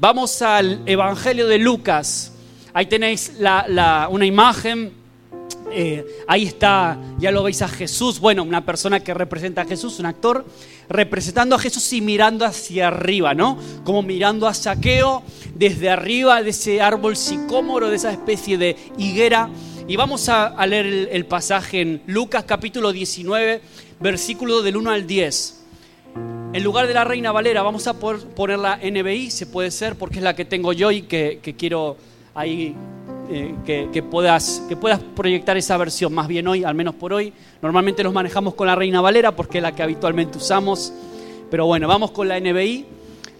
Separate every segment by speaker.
Speaker 1: Vamos al Evangelio de Lucas. Ahí tenéis una imagen. Eh, ahí está, ya lo veis a Jesús. Bueno, una persona que representa a Jesús, un actor, representando a Jesús y mirando hacia arriba, ¿no? Como mirando a Saqueo desde arriba de ese árbol sicómoro, de esa especie de higuera. Y vamos a, leer el, el pasaje en Lucas capítulo 19, versículo del 1 al 10. En lugar de la Reina Valera vamos a poner la NBI, se puede ser, porque es la que tengo yo y que, quiero ahí eh, que, puedas, que puedas proyectar esa versión, más bien hoy, al menos por hoy. Normalmente los manejamos con la Reina Valera porque es la que habitualmente usamos. Pero bueno, vamos con la NBI.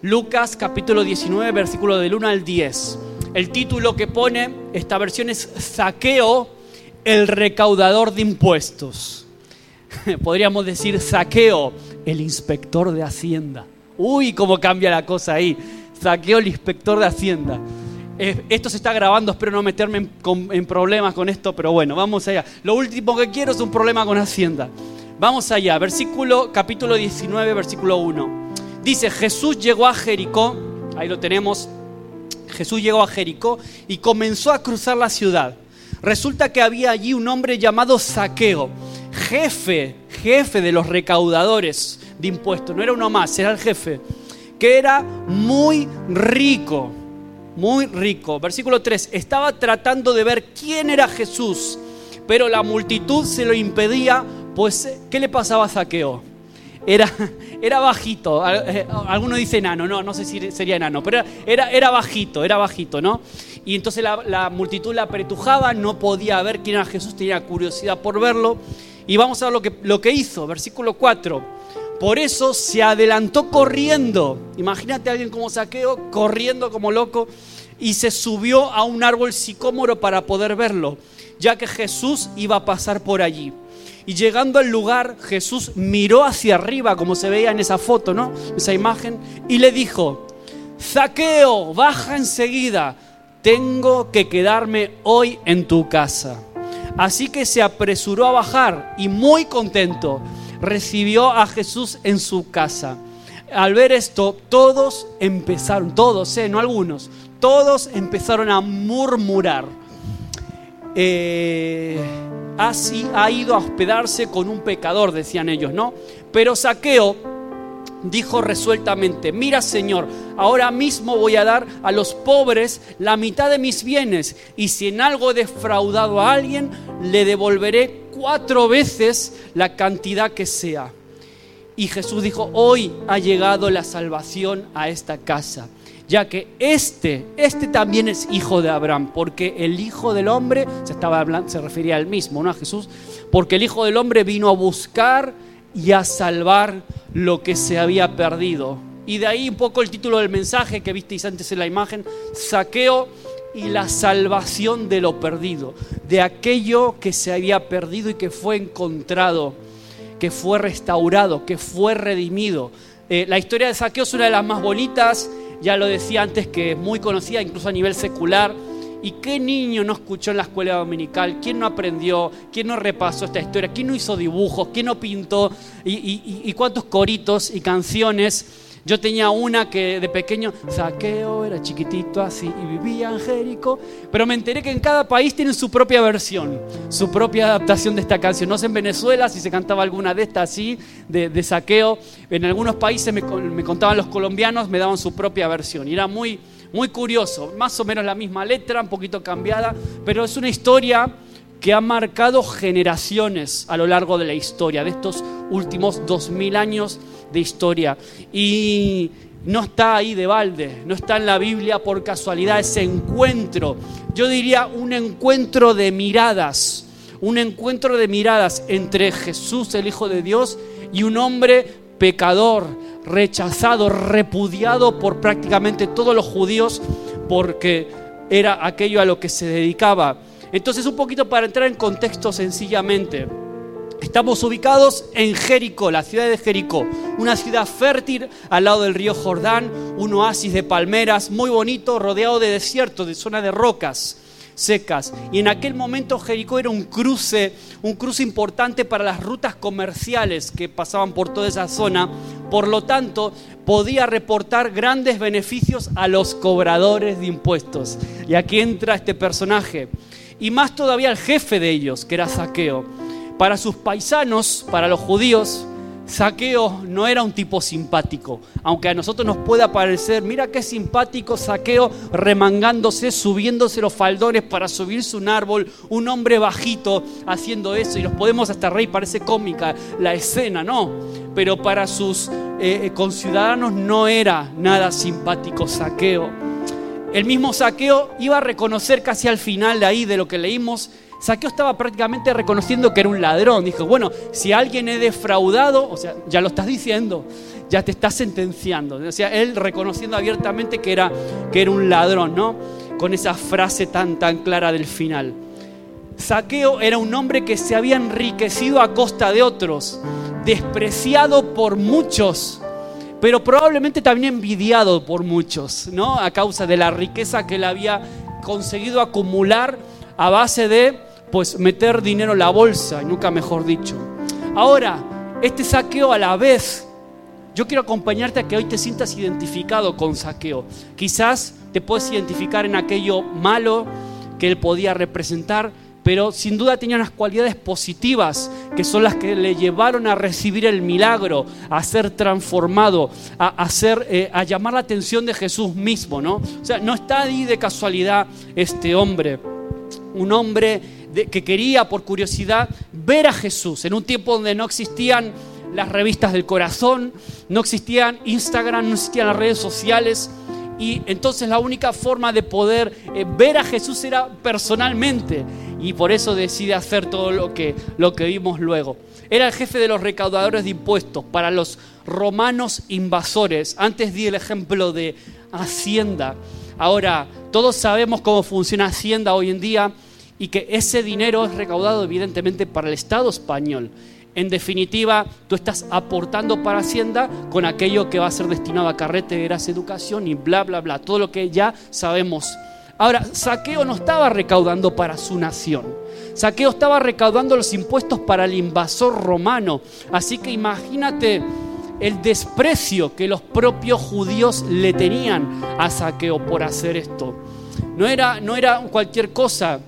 Speaker 1: Lucas capítulo 19, versículo del 1 al 10. El título que pone esta versión es Saqueo, el recaudador de impuestos. Podríamos decir Saqueo, el inspector de Hacienda. Uy, cómo cambia la cosa ahí. Saqueo el inspector de Hacienda. Esto se está grabando, espero no meterme en, problemas con esto, pero bueno, vamos allá. Lo último que quiero es un problema con Hacienda. Vamos allá, versículo, capítulo 19, versículo 1. Dice, Jesús llegó a Jericó, ahí lo tenemos, Jesús llegó a Jericó y comenzó a cruzar la ciudad. Resulta que había allí un hombre llamado Saqueo, jefe, jefe de los recaudadores de impuestos, no era uno más, era el jefe, que era muy rico, muy rico. Versículo 3, estaba tratando de ver quién era Jesús, pero la multitud se lo impedía, pues ¿qué le pasaba a Zaqueo? Era, era bajito, eh, alguno dice enano, no, no sé si sería enano, pero era, era bajito, era bajito, ¿no? Y entonces la, la multitud la apretujaba, no podía ver quién era Jesús, tenía curiosidad por verlo. Y vamos a ver lo que, hizo, versículo 4. Por eso se adelantó corriendo. Imagínate a alguien como saqueo, corriendo como loco, y se subió a un árbol sicómoro para poder verlo, ya que Jesús iba a pasar por allí. Y llegando al lugar, Jesús miró hacia arriba, como se veía en esa foto, ¿no? Esa imagen, y le dijo, Zaqueo, baja enseguida, tengo que quedarme hoy en tu casa. Así que se apresuró a bajar y muy contento recibió a Jesús en su casa. Al ver esto, todos empezaron, todos, eh, no algunos, todos empezaron a murmurar. Eh, así ha ido a hospedarse con un pecador, decían ellos, ¿no? Pero Saqueo dijo resueltamente, mira Señor, ahora mismo voy a dar a los pobres la mitad de mis bienes y si en algo he defraudado a alguien, le devolveré cuatro veces la cantidad que sea. Y Jesús dijo, hoy ha llegado la salvación a esta casa, ya que este, este también es hijo de Abraham, porque el hijo del hombre, se, estaba hablando, se refería al mismo, ¿no? A Jesús, porque el hijo del hombre vino a buscar y a salvar lo que se había perdido. Y de ahí un poco el título del mensaje que visteis antes en la imagen, saqueo y la salvación de lo perdido, de aquello que se había perdido y que fue encontrado, que fue restaurado, que fue redimido. Eh, la historia de saqueo es una de las más bonitas, ya lo decía antes que es muy conocida incluso a nivel secular. ¿Y qué niño no escuchó en la escuela dominical? ¿Quién no aprendió? ¿Quién no repasó esta historia? ¿Quién no hizo dibujos? ¿Quién no pintó? ¿Y, cuántos coritos y canciones? Yo tenía una que de pequeño, saqueo, era chiquitito así y vivía en Jericó, pero me enteré que en cada país tienen su propia versión, su propia adaptación de esta canción. No sé en Venezuela si se cantaba alguna de estas así, de, saqueo. En algunos países me, me contaban los colombianos, me daban su propia versión. Y era muy, muy curioso, más o menos la misma letra, un poquito cambiada, pero es una historia que ha marcado generaciones a lo largo de la historia, de estos últimos dos mil años de historia. Y no está ahí de balde, no está en la Biblia por casualidad ese encuentro. Yo diría un encuentro de miradas, un encuentro de miradas entre Jesús, el Hijo de Dios, y un hombre pecador, rechazado, repudiado por prácticamente todos los judíos porque era aquello a lo que se dedicaba. Entonces un poquito para entrar en contexto sencillamente. Estamos ubicados en Jericó, la ciudad de Jericó, una ciudad fértil al lado del río Jordán, un oasis de palmeras muy bonito, rodeado de desierto, de zona de rocas secas. Y en aquel momento Jericó era un cruce, un cruce importante para las rutas comerciales que pasaban por toda esa zona. Por lo tanto, podía reportar grandes beneficios a los cobradores de impuestos. Y aquí entra este personaje. Y más todavía el jefe de ellos, que era Saqueo. Para sus paisanos, para los judíos, Saqueo no era un tipo simpático, aunque a nosotros nos pueda parecer, mira qué simpático Saqueo remangándose, subiéndose los faldones para subirse un árbol, un hombre bajito haciendo eso, y nos podemos hasta reír, parece cómica la escena, ¿no? Pero para sus eh, eh, conciudadanos no era nada simpático Saqueo. El mismo Saqueo iba a reconocer casi al final de ahí de lo que leímos Saqueo estaba prácticamente reconociendo que era un ladrón. Dijo, bueno, si alguien he defraudado, o sea, ya lo estás diciendo, ya te estás sentenciando. O sea, él reconociendo abiertamente que era, que era un ladrón, ¿no? Con esa frase tan, tan clara del final. Saqueo era un hombre que se había enriquecido a costa de otros, despreciado por muchos, pero probablemente también envidiado por muchos, ¿no? A causa de la riqueza que él había conseguido acumular a base de pues meter dinero en la bolsa, y nunca mejor dicho. Ahora, este saqueo a la vez, yo quiero acompañarte a que hoy te sientas identificado con saqueo. Quizás te puedes identificar en aquello malo que él podía representar, pero sin duda tenía unas cualidades positivas que son las que le llevaron a recibir el milagro, a ser transformado, a, hacer, eh, a llamar la atención de Jesús mismo, ¿no? O sea, no está ahí de casualidad este hombre, un hombre que quería por curiosidad ver a Jesús en un tiempo donde no existían las revistas del corazón, no existían Instagram, no existían las redes sociales. Y entonces la única forma de poder eh, ver a Jesús era personalmente. Y por eso decide hacer todo lo que, lo que vimos luego. Era el jefe de los recaudadores de impuestos para los romanos invasores. Antes di el ejemplo de Hacienda. Ahora, todos sabemos cómo funciona Hacienda hoy en día y que ese dinero es recaudado evidentemente para el Estado español. En definitiva, tú estás aportando para Hacienda con aquello que va a ser destinado a carreteras, educación y bla, bla, bla, todo lo que ya sabemos. Ahora, Saqueo no estaba recaudando para su nación. Saqueo estaba recaudando los impuestos para el invasor romano. Así que imagínate el desprecio que los propios judíos le tenían a Saqueo por hacer esto. No era, no era cualquier cosa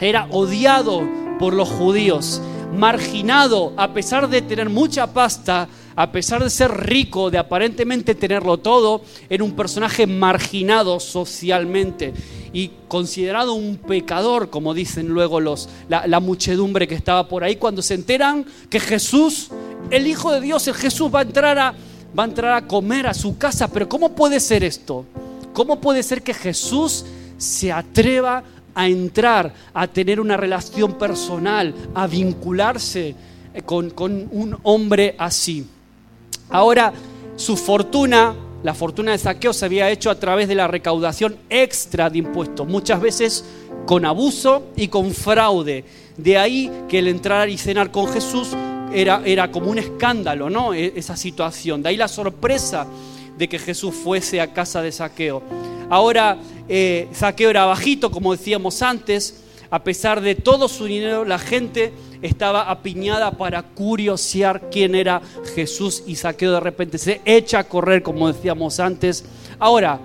Speaker 1: era odiado por los judíos, marginado a pesar de tener mucha pasta, a pesar de ser rico, de aparentemente tenerlo todo, era un personaje marginado socialmente y considerado un pecador, como dicen luego los, la, muchedumbre que estaba por ahí, cuando se enteran que Jesús, el Hijo de Dios, el Jesús va a entrar a, va a, entrar a comer a su casa. Pero ¿cómo puede ser esto? ¿Cómo puede ser que Jesús se atreva a entrar, a tener una relación personal, a vincularse eh, con, un hombre así. Ahora, su fortuna, la fortuna de saqueo se había hecho a través de la recaudación extra de impuestos, muchas veces con abuso y con fraude. De ahí que el entrar y cenar con Jesús era, era como un escándalo, ¿no? E, esa situación. De ahí la sorpresa de que Jesús fuese a casa de saqueo. Ahora, eh, Saqueo era bajito, como decíamos antes. A pesar de todo su dinero, la gente estaba apiñada para curiosear quién era Jesús y Saqueo de repente se echa a correr, como decíamos antes. Ahora,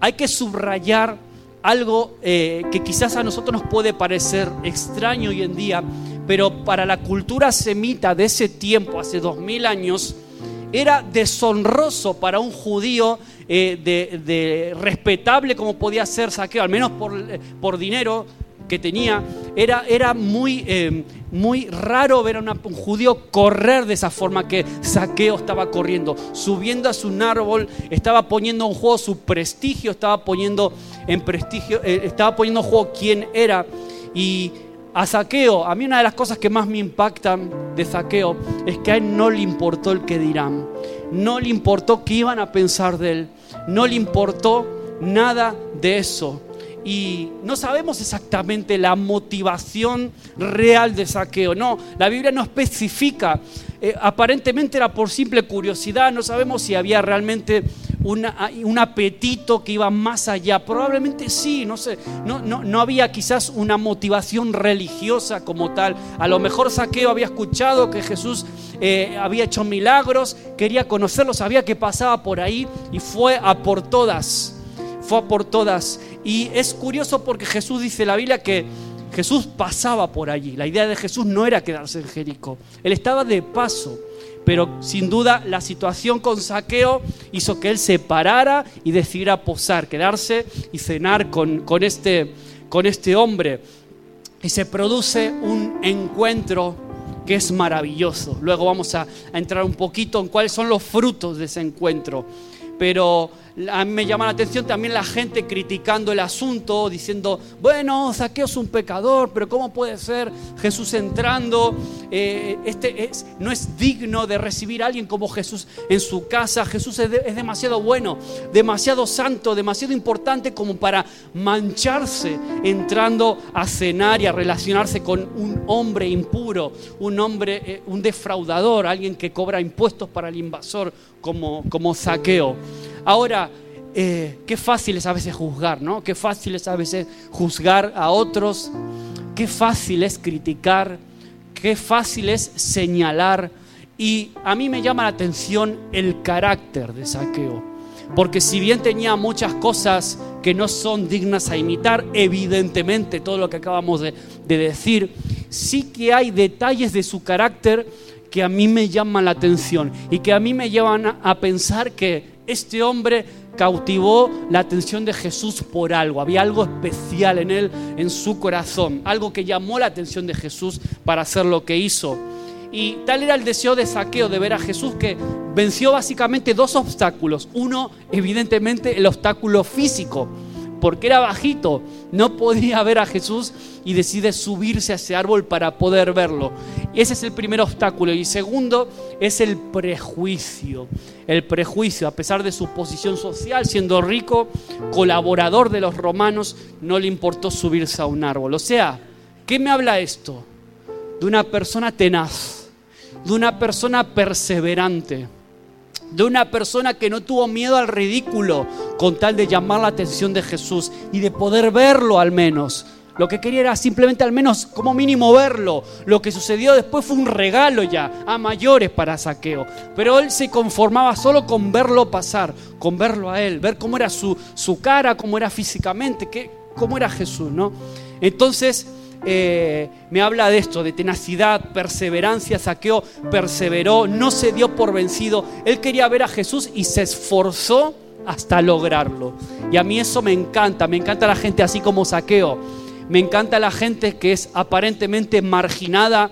Speaker 1: hay que subrayar algo eh, que quizás a nosotros nos puede parecer extraño hoy en día, pero para la cultura semita de ese tiempo, hace dos mil años, era deshonroso para un judío eh, de, respetable como podía ser saqueo, al menos por, por dinero que tenía, era, era muy, eh, muy raro ver a un judío correr de esa forma que saqueo estaba corriendo, subiendo a su árbol, estaba poniendo en juego su prestigio, estaba poniendo en prestigio, eh, estaba poniendo en juego quién era. Y a saqueo, a mí una de las cosas que más me impactan de saqueo es que a él no le importó el que dirán. No le importó qué iban a pensar de él, no le importó nada de eso. Y no sabemos exactamente la motivación real de saqueo, no, la Biblia no especifica, eh, aparentemente era por simple curiosidad, no sabemos si había realmente un apetito que iba más allá. Probablemente sí, no sé, no, no, había quizás una motivación religiosa como tal. A lo mejor Saqueo había escuchado que Jesús eh, había hecho milagros, quería conocerlo, sabía que pasaba por ahí y fue a por todas, fue a por todas. Y es curioso porque Jesús dice en la Biblia que Jesús pasaba por allí. La idea de Jesús no era quedarse en Jericó, él estaba de paso. Pero sin duda la situación con saqueo hizo que él se parara y decidiera posar, quedarse y cenar con, con, este, con este hombre. Y se produce un encuentro que es maravilloso. Luego vamos a, a entrar un poquito en cuáles son los frutos de ese encuentro. Pero me llama la atención también la gente criticando el asunto, diciendo, bueno, Saqueo es un pecador, pero ¿cómo puede ser Jesús entrando? Eh, este es, no es digno de recibir a alguien como Jesús en su casa. Jesús es, demasiado bueno, demasiado santo, demasiado importante como para mancharse entrando a cenar y a relacionarse con un hombre impuro, un hombre, eh, un defraudador, alguien que cobra impuestos para el invasor como, como Saqueo. Ahora, eh, qué fácil es a veces juzgar, ¿no? Qué fácil es a veces juzgar a otros, qué fácil es criticar, qué fácil es señalar. Y a mí me llama la atención el carácter de Saqueo. Porque si bien tenía muchas cosas que no son dignas a imitar, evidentemente todo lo que acabamos de, de decir, sí que hay detalles de su carácter que a mí me llaman la atención y que a mí me llevan a pensar que este hombre cautivó la atención de Jesús por algo. Había algo especial en él, en su corazón. Algo que llamó la atención de Jesús para hacer lo que hizo. Y tal era el deseo de saqueo de ver a Jesús que venció básicamente dos obstáculos. Uno, evidentemente, el obstáculo físico porque era bajito, no podía ver a Jesús y decide subirse a ese árbol para poder verlo. Ese es el primer obstáculo. Y segundo es el prejuicio. El prejuicio, a pesar de su posición social, siendo rico, colaborador de los romanos, no le importó subirse a un árbol. O sea, ¿qué me habla esto? De una persona tenaz, de una persona perseverante de una persona que no tuvo miedo al ridículo con tal de llamar la atención de Jesús y de poder verlo al menos. Lo que quería era simplemente al menos como mínimo verlo. Lo que sucedió después fue un regalo ya a mayores para Saqueo. Pero él se conformaba solo con verlo pasar, con verlo a él, ver cómo era su, su cara, cómo era físicamente, qué, cómo era Jesús, ¿no? Entonces eh, me habla de esto, de tenacidad, perseverancia. Saqueo perseveró, no se dio por vencido. Él quería ver a Jesús y se esforzó hasta lograrlo. Y a mí eso me encanta, me encanta la gente así como Saqueo. Me encanta la gente que es aparentemente marginada.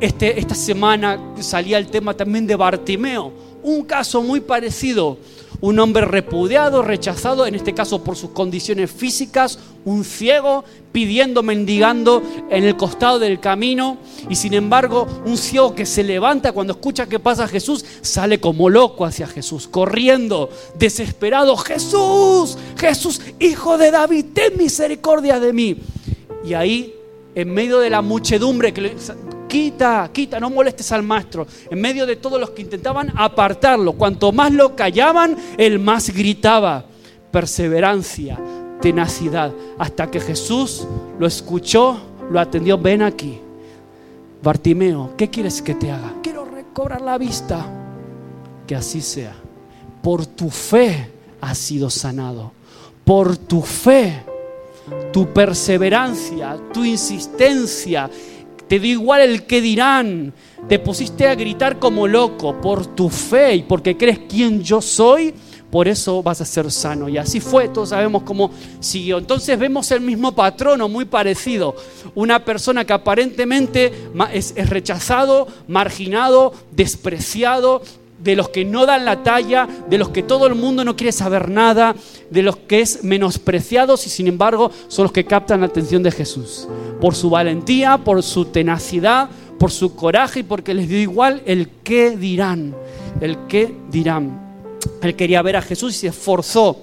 Speaker 1: Este, esta semana salía el tema también de Bartimeo, un caso muy parecido un hombre repudiado, rechazado, en este caso por sus condiciones físicas, un ciego pidiendo, mendigando en el costado del camino, y sin embargo un ciego que se levanta cuando escucha que pasa Jesús, sale como loco hacia Jesús, corriendo, desesperado, Jesús, Jesús, hijo de David, ten misericordia de mí. Y ahí, en medio de la muchedumbre que quita, quita, no molestes al maestro. En medio de todos los que intentaban apartarlo, cuanto más lo callaban, él más gritaba. Perseverancia, tenacidad, hasta que Jesús lo escuchó, lo atendió, ven aquí. Bartimeo, ¿qué quieres que te haga? Quiero recobrar la vista. Que así sea. Por tu fe has sido sanado. Por tu fe, tu perseverancia, tu insistencia te dio igual el que dirán. Te pusiste a gritar como loco por tu fe y porque crees quién yo soy. Por eso vas a ser sano. Y así fue, todos sabemos cómo siguió. Entonces vemos el mismo patrono, muy parecido. Una persona que aparentemente es, es rechazado, marginado, despreciado, de los que no dan la talla, de los que todo el mundo no quiere saber nada, de los que es menospreciados y sin embargo son los que captan la atención de Jesús. Por su valentía, por su tenacidad, por su coraje y porque les dio igual el qué dirán, el qué dirán. Él quería ver a Jesús y se esforzó.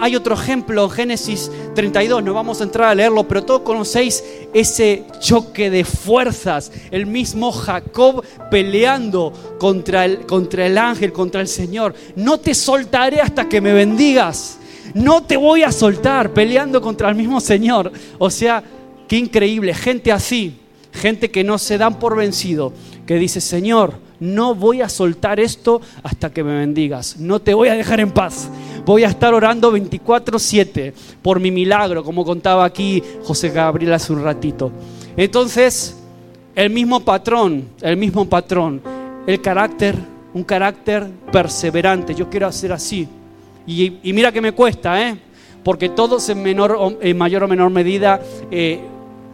Speaker 1: Hay otro ejemplo Génesis 32, no vamos a entrar a leerlo, pero todos conocéis ese choque de fuerzas, el mismo Jacob peleando contra el, contra el ángel, contra el Señor. No te soltaré hasta que me bendigas, no te voy a soltar peleando contra el mismo Señor. O sea, qué increíble, gente así, gente que no se dan por vencido, que dice, Señor, no voy a soltar esto hasta que me bendigas, no te voy a dejar en paz voy a estar orando 24/7 por mi milagro, como contaba aquí José Gabriel hace un ratito. Entonces, el mismo patrón, el mismo patrón, el carácter, un carácter perseverante. Yo quiero hacer así. Y, mira que me cuesta, ¿eh? Porque todos en, menor, en mayor o menor medida eh,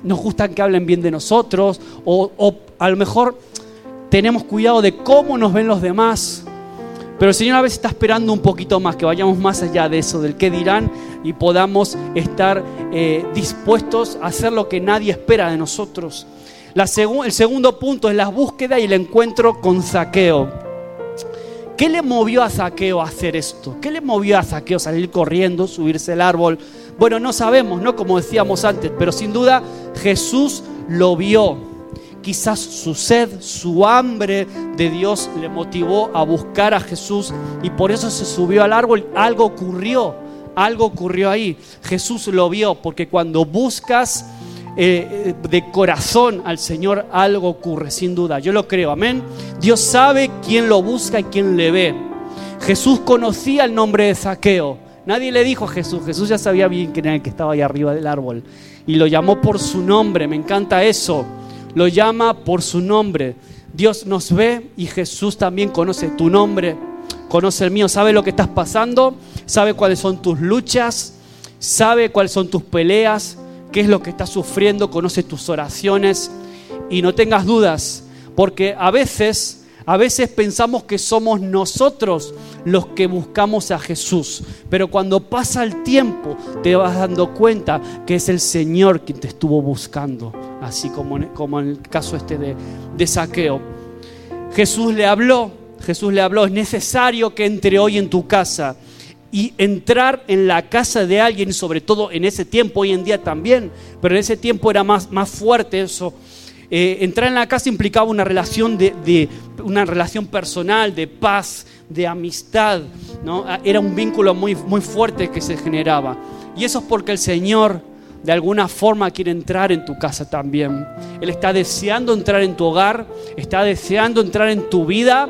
Speaker 1: nos gustan que hablen bien de nosotros o a lo mejor tenemos cuidado de cómo nos ven los demás pero el Señor a veces está esperando un poquito más, que vayamos más allá de eso, del qué dirán, y podamos estar eh, dispuestos a hacer lo que nadie espera de nosotros. el segundo punto es la búsqueda y el encuentro con Zaqueo. ¿Qué le movió a Zaqueo a hacer esto? ¿Qué le movió a Zaqueo a salir corriendo, subirse al árbol? Bueno, no sabemos, ¿no? Como decíamos antes, pero sin duda Jesús lo vio Quizás su sed, su hambre de Dios le motivó a buscar a Jesús y por eso se subió al árbol. Algo ocurrió, algo ocurrió ahí. Jesús lo vio porque cuando buscas eh, de corazón al Señor, algo ocurre, sin duda. Yo lo creo, amén. Dios sabe quién lo busca y quién le ve. Jesús conocía el nombre de Zaqueo. Nadie le dijo a Jesús, Jesús ya sabía bien quién era el que estaba ahí arriba del árbol. Y lo llamó por su nombre, me encanta eso lo llama por su nombre. Dios nos ve y Jesús también conoce tu nombre, conoce el mío, sabe lo que estás pasando, sabe cuáles son tus luchas, sabe cuáles son tus peleas, qué es lo que estás sufriendo, conoce tus oraciones y no tengas dudas, porque a veces a veces pensamos que somos nosotros los que buscamos a Jesús, pero cuando pasa el tiempo te vas dando cuenta que es el Señor quien te estuvo buscando, así como, en el caso este de, de Saqueo. Jesús le habló, Jesús le habló, es necesario que entre hoy en tu casa y entrar en la casa de alguien, sobre todo en ese tiempo, hoy en día también, pero en ese tiempo era más, más fuerte eso eh, entrar en la casa implicaba una relación, de, una relación personal, de paz, de amistad. ¿no? Ah, era un vínculo muy, muy fuerte que se generaba. Y eso es porque el Señor de alguna forma quiere entrar en tu casa también. Él está deseando entrar en tu hogar, está deseando entrar en tu vida,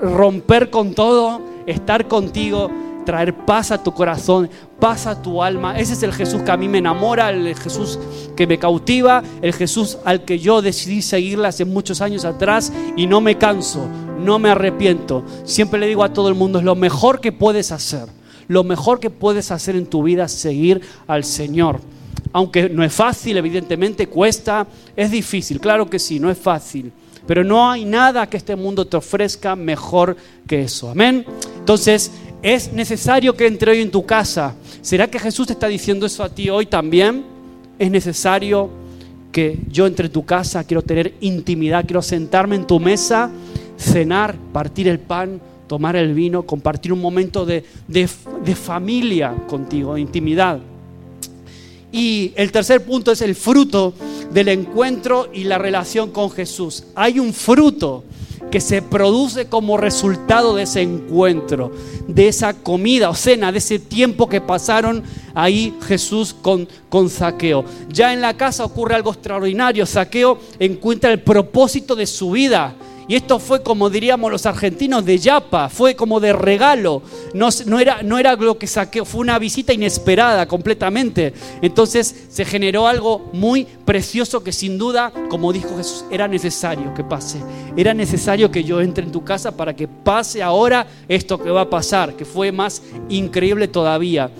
Speaker 1: romper con todo, estar contigo traer paz a tu corazón, paz a tu alma. Ese es el Jesús que a mí me enamora, el Jesús que me cautiva, el Jesús al que yo decidí seguirle hace muchos años atrás y no me canso, no me arrepiento. Siempre le digo a todo el mundo, es lo mejor que puedes hacer. Lo mejor que puedes hacer en tu vida es seguir al Señor. Aunque no es fácil, evidentemente cuesta, es difícil, claro que sí, no es fácil. Pero no hay nada que este mundo te ofrezca mejor que eso. Amén. Entonces, es necesario que entre hoy en tu casa. ¿Será que Jesús te está diciendo eso a ti hoy también? Es necesario que yo entre en tu casa, quiero tener intimidad, quiero sentarme en tu mesa, cenar, partir el pan, tomar el vino, compartir un momento de, de, de familia contigo, de intimidad. Y el tercer punto es el fruto del encuentro y la relación con Jesús. Hay un fruto que se produce como resultado de ese encuentro, de esa comida o cena, de ese tiempo que pasaron ahí Jesús con, con. Ya en la casa ocurre algo extraordinario. Zaqueo encuentra el propósito de su vida y esto fue como diríamos los argentinos de Yapa, fue como de regalo. No, era lo que saqué, fue una visita inesperada completamente. Entonces se generó algo muy precioso que sin duda, como dijo Jesús, era necesario que pase. Era necesario que yo entre en tu casa para que pase ahora esto que va a pasar, que fue más increíble todavía.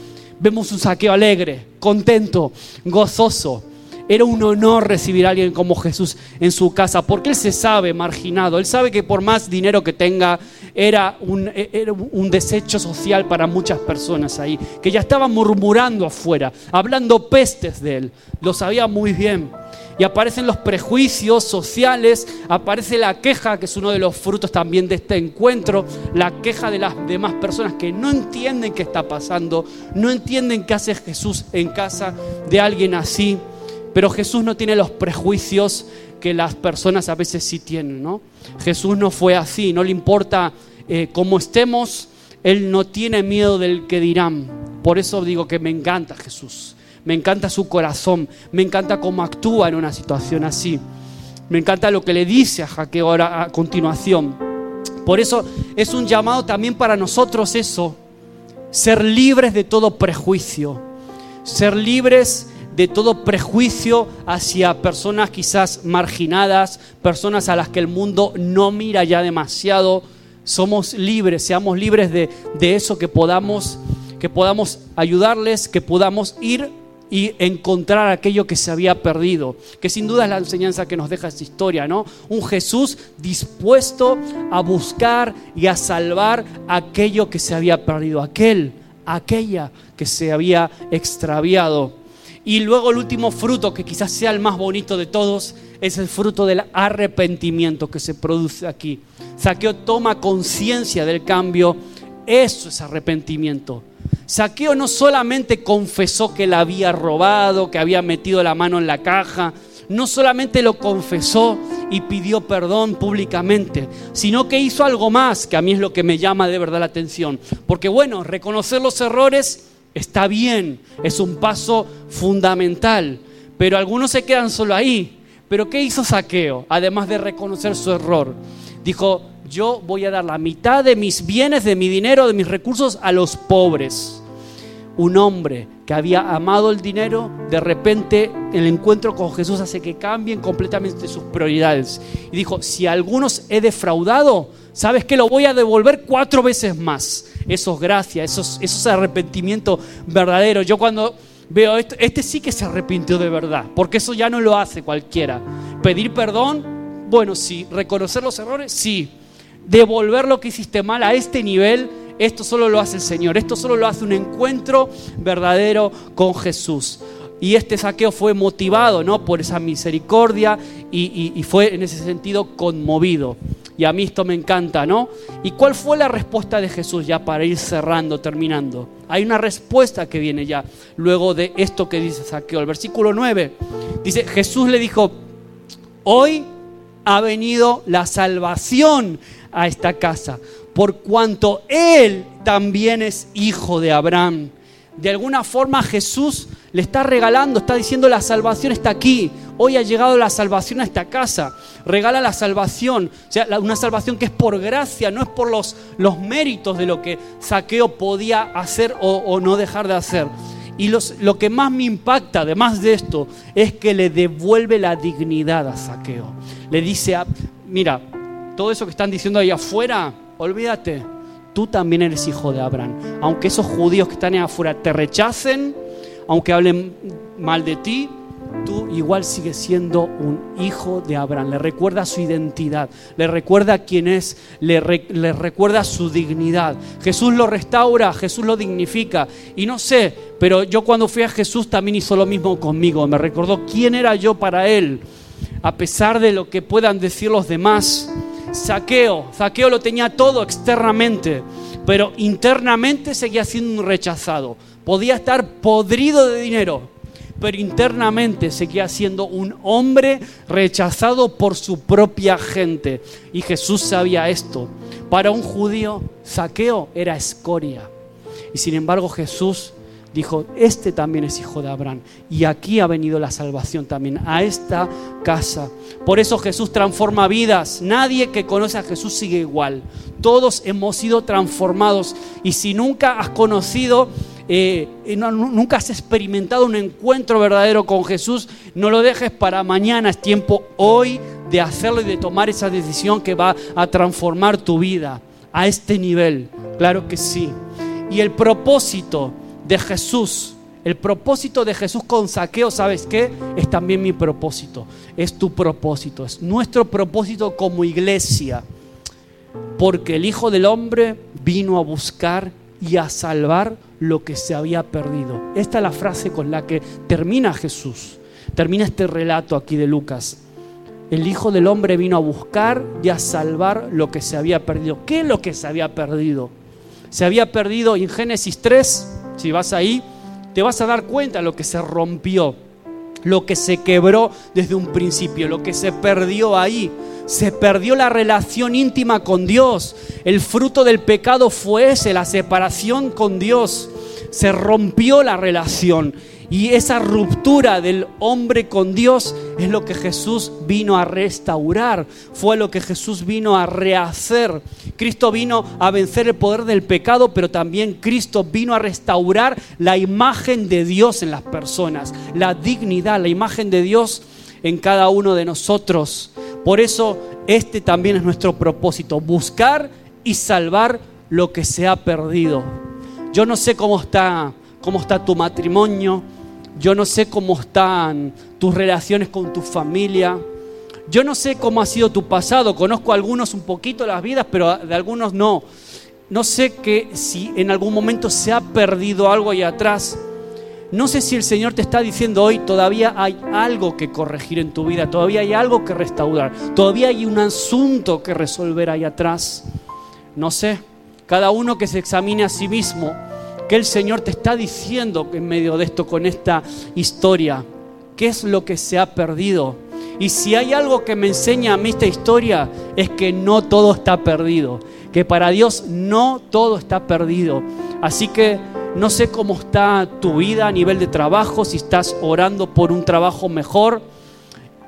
Speaker 1: Vemos un saqueo alegre, contento, gozoso era un honor recibir a alguien como Jesús en su casa, porque él se sabe marginado, él sabe que por más dinero que tenga, era un, desecho social para muchas personas ahí, que ya estaban murmurando afuera, hablando pestes de él, lo sabía muy bien. y aparecen los prejuicios sociales, aparece la queja, que es uno de los frutos también de este encuentro, la queja de las demás personas que no entienden qué está pasando, no entienden qué hace Jesús en casa de alguien así, pero Jesús no tiene los prejuicios que las personas a veces sí tienen, ¿no? Jesús no fue así, no le importa eh, cómo estemos, Él no tiene miedo del que dirán. Por eso digo que me encanta Jesús me encanta su corazón, me encanta cómo actúa en una situación así. Me encanta lo que le dice a Jaqueo ahora a continuación. Por eso es un llamado también para nosotros eso, ser libres de todo prejuicio, ser libres de todo prejuicio hacia personas quizás marginadas, personas a las que el mundo no mira ya demasiado. Somos libres, seamos libres de, de eso, que podamos, que podamos ayudarles, que podamos ir y encontrar aquello que se había perdido, que sin duda es la enseñanza que nos deja esta historia, ¿no? Un Jesús dispuesto a buscar y a salvar aquello que se había perdido, aquel, aquella que se había extraviado. Y luego el último fruto, que quizás sea el más bonito de todos, es el fruto del arrepentimiento que se produce aquí. Saqueo toma conciencia del cambio, eso es arrepentimiento Saqueo no solamente confesó que la había robado, que había metido la mano en la caja, no solamente lo confesó y pidió perdón públicamente, sino que hizo algo más, que a mí es lo que me llama de verdad la atención. Porque bueno, reconocer los errores está bien, es un paso fundamental, pero algunos se quedan solo ahí. Pero ¿qué hizo Saqueo? Además de reconocer su error, dijo, yo voy a dar la mitad de mis bienes, de mi dinero, de mis recursos a los pobres. Un hombre que había amado el dinero, de repente el encuentro con Jesús hace que cambien completamente sus prioridades. Y dijo, si a algunos he defraudado, ¿sabes qué? Lo voy a devolver cuatro veces más. Eso es gracia, eso es, eso es arrepentimiento verdadero. Yo cuando veo esto, este sí que se arrepintió de verdad, porque eso ya no lo hace cualquiera. Pedir perdón, bueno, sí. Reconocer los errores, sí devolver lo que hiciste mal a este nivel, esto solo lo hace el Señor, esto solo lo hace un encuentro verdadero con Jesús. Y este saqueo fue motivado ¿no? por esa misericordia y, fue en ese sentido conmovido. Y a mí esto me encanta, ¿no? ¿Y cuál fue la respuesta de Jesús ya para ir cerrando, terminando? Hay una respuesta que viene ya luego de esto que dice Saqueo. El versículo 9 dice, Jesús le dijo, hoy ha venido la salvación a esta casa, por cuanto Él también es hijo de Abraham. De alguna forma Jesús le está regalando, está diciendo la salvación está aquí. Hoy ha llegado la salvación a esta casa. Regala la salvación. O sea, una salvación que es por gracia, no es por los, los méritos de lo que Saqueo podía hacer o, no dejar de hacer. Y lo que más me impacta, además de esto, es que le devuelve la dignidad a Saqueo. Le dice, mira, todo eso que están diciendo ahí afuera, olvídate, tú también eres hijo de Abraham. Aunque esos judíos que están afuera te rechacen, aunque hablen mal de ti, tú igual sigues siendo un hijo de Abraham. Le recuerda su identidad, le recuerda quién es, le, le, recuerda su dignidad. Jesús lo restaura, Jesús lo dignifica. Y no sé, pero yo cuando fui a Jesús también hizo lo mismo conmigo. Me recordó quién era yo para Él, a pesar de lo que puedan decir los demás. Saqueo, Saqueo lo tenía todo externamente, pero internamente seguía siendo un rechazado. Podía estar podrido de dinero, pero internamente seguía siendo un hombre rechazado por su propia gente. Y Jesús sabía esto. Para un judío, Saqueo era escoria. Y sin embargo Jesús dijo, este también es hijo de Abraham. Y aquí ha venido la salvación también, a esta casa. Por eso Jesús transforma vidas. Nadie que conoce a Jesús sigue igual. Todos hemos sido transformados. Y si nunca has conocido, eh, nunca has experimentado un encuentro verdadero con Jesús, no lo dejes para mañana. Es tiempo hoy de hacerlo y de tomar esa decisión que va a transformar tu vida a este nivel. Claro que sí. Y el propósito de Jesús, el propósito de Jesús con saqueo, ¿sabes qué? Es también mi propósito, es tu propósito, es nuestro propósito como iglesia. Porque el Hijo del Hombre vino a buscar y a salvar lo que se había perdido. Esta es la frase con la que termina Jesús. termina este relato aquí de Lucas. El Hijo del Hombre vino a buscar y a salvar lo que se había perdido. ¿Qué es lo que se había perdido? Se había perdido en Génesis 3, si vas ahí, te vas a dar cuenta de lo que se rompió, lo que se quebró desde un principio, lo que se perdió ahí. Se perdió la relación íntima con Dios. El fruto del pecado fue ese, la separación con Dios. Se rompió la relación. Y esa ruptura del hombre con Dios es lo que Jesús vino a restaurar, fue lo que Jesús vino a rehacer. Cristo vino a vencer el poder del pecado, pero también Cristo vino a restaurar la imagen de Dios en las personas, la dignidad, la imagen de Dios en cada uno de nosotros. Por eso este también es nuestro propósito, buscar y salvar lo que se ha perdido. Yo no sé cómo está, cómo está tu matrimonio, yo no sé cómo están tus relaciones con tu familia. Yo no sé cómo ha sido tu pasado. Conozco a algunos un poquito las vidas, pero de algunos no. No sé que si en algún momento se ha perdido algo ahí atrás. No sé si el Señor te está diciendo hoy, todavía hay algo que corregir en tu vida, todavía hay algo que restaurar, todavía hay un asunto que resolver ahí atrás. No sé, cada uno que se examine a sí mismo ¿Qué el Señor te está diciendo en medio de esto, con esta historia? ¿Qué es lo que se ha perdido? Y si hay algo que me enseña a mí esta historia, es que no todo está perdido. Que para Dios no todo está perdido. Así que no sé cómo está tu vida a nivel de trabajo, si estás orando por un trabajo mejor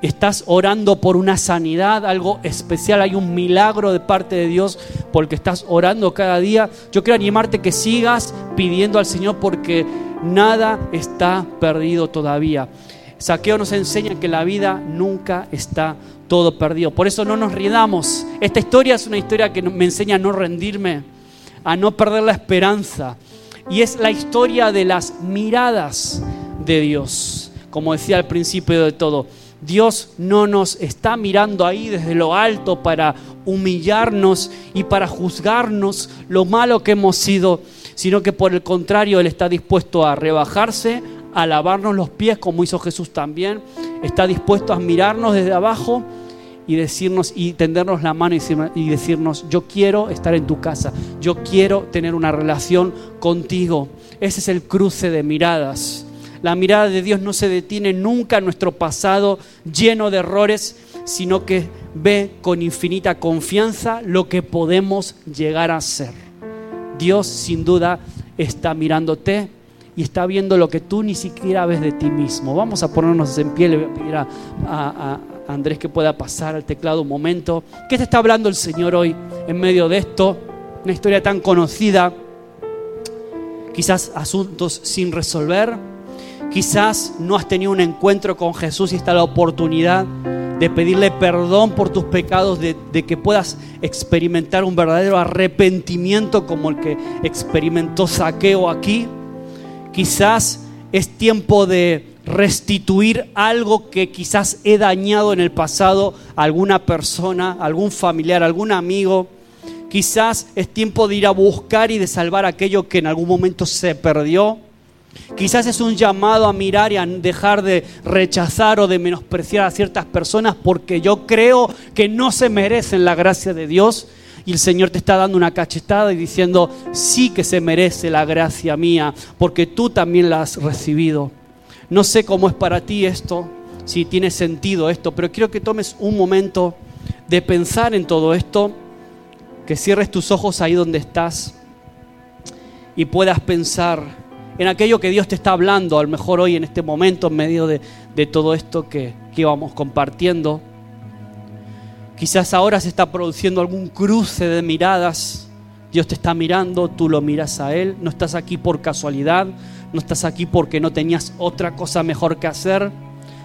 Speaker 1: estás orando por una sanidad, algo especial, hay un milagro de parte de Dios porque estás orando cada día, yo quiero animarte que sigas pidiendo al Señor porque nada está perdido todavía. Saqueo nos enseña que la vida nunca está todo perdido. Por eso no nos ridamos. Esta historia es una historia que me enseña a no rendirme, a no perder la esperanza. Y es la historia de las miradas de Dios, como decía al principio de todo. Dios no nos está mirando ahí desde lo alto para humillarnos y para juzgarnos lo malo que hemos sido, sino que por el contrario Él está dispuesto a rebajarse, a lavarnos los pies como hizo Jesús también, está dispuesto a mirarnos desde abajo y decirnos y tendernos la mano y decirnos, yo quiero estar en tu casa, yo quiero tener una relación contigo. Ese es el cruce de miradas. La mirada de Dios no se detiene nunca en nuestro pasado lleno de errores, sino que ve con infinita confianza lo que podemos llegar a ser. Dios sin duda está mirándote y está viendo lo que tú ni siquiera ves de ti mismo. Vamos a ponernos en pie, le voy a pedir a, Andrés que pueda pasar al teclado un momento. ¿Qué te está hablando el Señor hoy en medio de esto? Una historia tan conocida, quizás asuntos sin resolver Quizás no has tenido un encuentro con Jesús y está la oportunidad de pedirle perdón por tus pecados, de, que puedas experimentar un verdadero arrepentimiento como el que experimentó Saqueo aquí. Quizás es tiempo de restituir algo que quizás he dañado en el pasado a alguna persona, algún familiar, algún amigo. Quizás es tiempo de ir a buscar y de salvar aquello que en algún momento se perdió. Quizás es un llamado a mirar y a dejar de rechazar o de menospreciar a ciertas personas porque yo creo que no se merecen la gracia de Dios. Y el Señor te está dando una cachetada y diciendo, sí que se merece la gracia mía, porque tú también la has recibido. No sé cómo es para ti esto, si tiene sentido esto, pero quiero que tomes un momento de pensar en todo esto, que cierres tus ojos ahí donde estás y puedas pensar en aquello que Dios te está hablando, a lo mejor hoy en este momento, en medio de, todo esto que, que íbamos compartiendo. Quizás ahora se está produciendo algún cruce de miradas. Dios te está mirando, tú lo miras a Él. No estás aquí por casualidad, no estás aquí porque no tenías otra cosa mejor que hacer.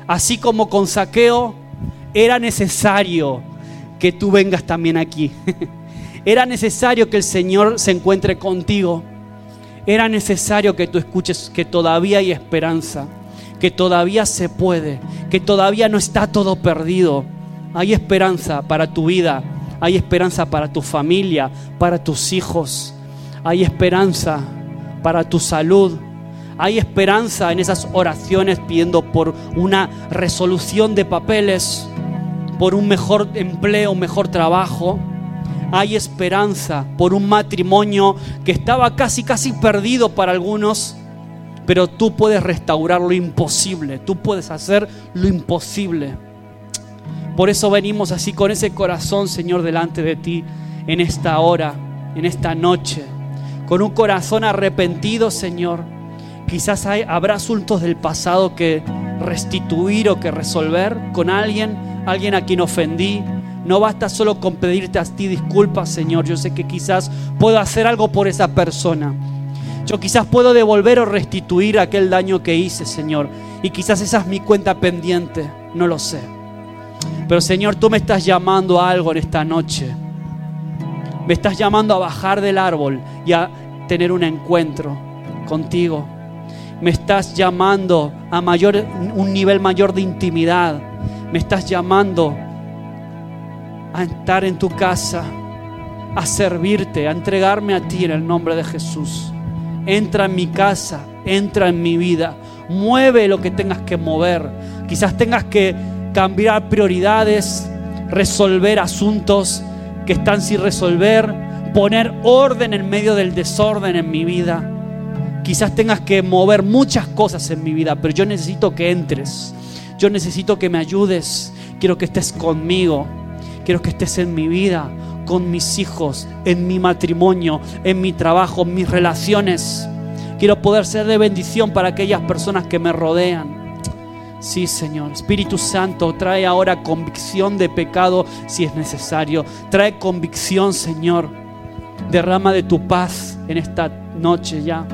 Speaker 1: Así como con saqueo, era necesario que tú vengas también aquí. era necesario que el Señor se encuentre contigo. Era necesario que tú escuches que todavía hay esperanza, que todavía se puede, que todavía no está todo perdido. Hay esperanza para tu vida, hay esperanza para tu familia, para tus hijos, hay esperanza para tu salud, Hay esperanza en esas oraciones pidiendo por una resolución de papeles, por un mejor empleo, un mejor trabajo. Hay esperanza por un matrimonio que estaba casi, casi perdido para algunos, pero tú puedes restaurar lo imposible, tú puedes hacer lo imposible. Por eso venimos así con ese corazón, Señor, delante de ti en esta hora, en esta noche, con un corazón arrepentido, Señor. Quizás hay, habrá asuntos del pasado que restituir o que resolver con alguien, alguien a quien ofendí. No basta solo con pedirte a ti disculpas, Señor. Yo sé que quizás puedo hacer algo por esa persona. Yo quizás puedo devolver o restituir aquel daño que hice, Señor. Y quizás esa es mi cuenta pendiente. No lo sé. Pero Señor, tú me estás llamando a algo en esta noche. Me estás llamando a bajar del árbol y a tener un encuentro contigo. Me estás llamando a mayor, un nivel mayor de intimidad. Me estás llamando a estar en tu casa, a servirte, a entregarme a ti en el nombre de Jesús. Entra en mi casa, entra en mi vida, mueve lo que tengas que mover. Quizás tengas que cambiar prioridades, resolver asuntos que están sin resolver, poner orden en medio del desorden en mi vida. Quizás tengas que mover muchas cosas en mi vida, pero yo necesito que entres. Yo necesito que me ayudes. Quiero que estés conmigo. Quiero que estés en mi vida, con mis hijos, en mi matrimonio, en mi trabajo, en mis relaciones. Quiero poder ser de bendición para aquellas personas que me rodean. Sí, Señor. Espíritu Santo, trae ahora convicción de pecado si es necesario. Trae convicción, Señor. Derrama de tu paz en esta noche ya.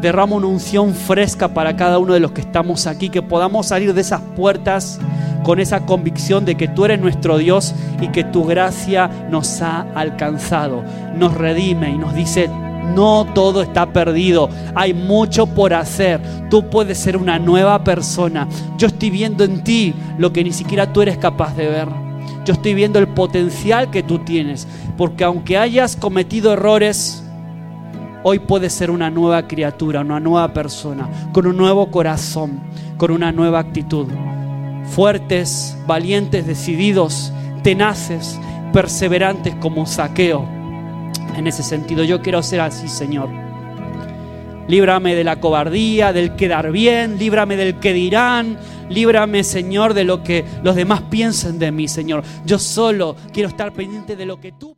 Speaker 1: Derrama una unción fresca para cada uno de los que estamos aquí, que podamos salir de esas puertas con esa convicción de que tú eres nuestro Dios y que tu gracia nos ha alcanzado, nos redime y nos dice, no todo está perdido. Hay mucho por hacer. Tú puedes ser una nueva persona. Yo estoy viendo en ti lo que ni siquiera tú eres capaz de ver. Yo estoy viendo el potencial que tú tienes. Porque aunque hayas cometido errores, hoy puedes ser una nueva criatura, una nueva persona, con un nuevo corazón, con una nueva actitud. Fuertes, valientes, decididos, tenaces, perseverantes como saqueo en ese sentido. Yo quiero ser así, Señor. Líbrame de la cobardía, del quedar bien, líbrame del que dirán, líbrame, Señor, de lo que los demás piensen de mí, Señor. Yo solo quiero estar pendiente de lo que tú